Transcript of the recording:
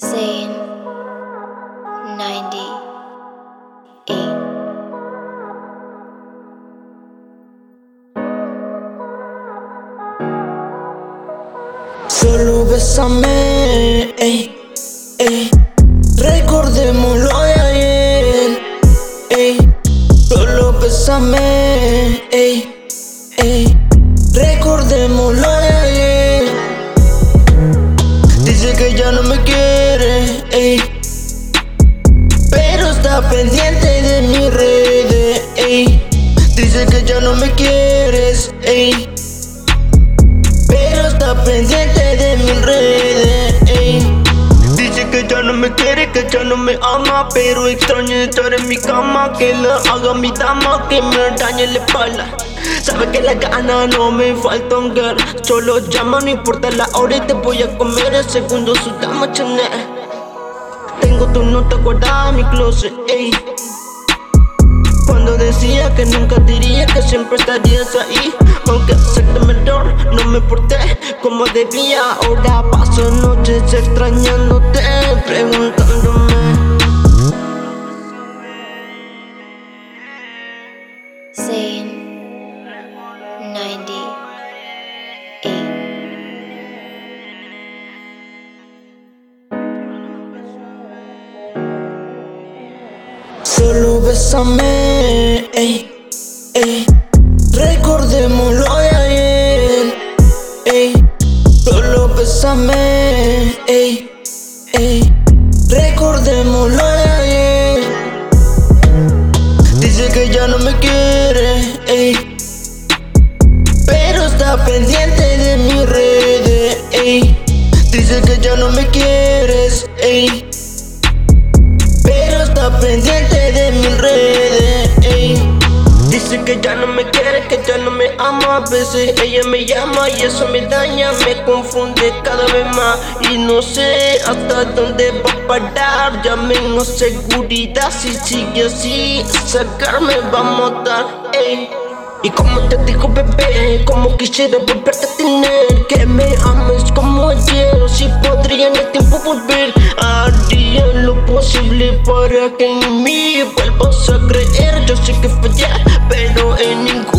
90 E. Solo bésame, ey, ey. Recordémoslo de ayer, ey. Solo bésame, ey, ey. Recordémoslo de está pendiente de mis redes, ey. Dice que ya no me quieres, ey. Pero está pendiente de mis redes, ey. Dice que ya no me quiere, que ya no me ama Pero extraña estar en mi cama Que la haga mi dama, que me dañe la espalda Sabe que la gana no me faltan, girl Solo llama, no importa la hora y te voy a comer El segundo su dama Chanel Tu nota guardada en mi closet, ey. Cuando decía que nunca diría que siempre estarías ahí. Aunque acepté mi error, no me porté como debía. Ahora paso noches extrañándote, preguntándome. Zane Solo bésame, ey, ey. Recordémoslo de ayer, ey. Solo bésame, ey, ey. Recordémoslo de ayer Dice que ya no me quiere, ey. Pero está pendiente de mis redes, ey. Dice que ya no me quieres, ey. Pero está pendiente Dice que ya no me quiere, que ya no me ama. A veces ella me llama y eso me daña Me confunde cada vez más. Y no sé hasta dónde va a parar. Ya menos seguridad si sigue así Sacarme va a matar, ey. Y como te digo bebé, como quisiera volverte a tener Que me ames como que en mí vuelvas a creer. Yo sé que fallé, pero en ningún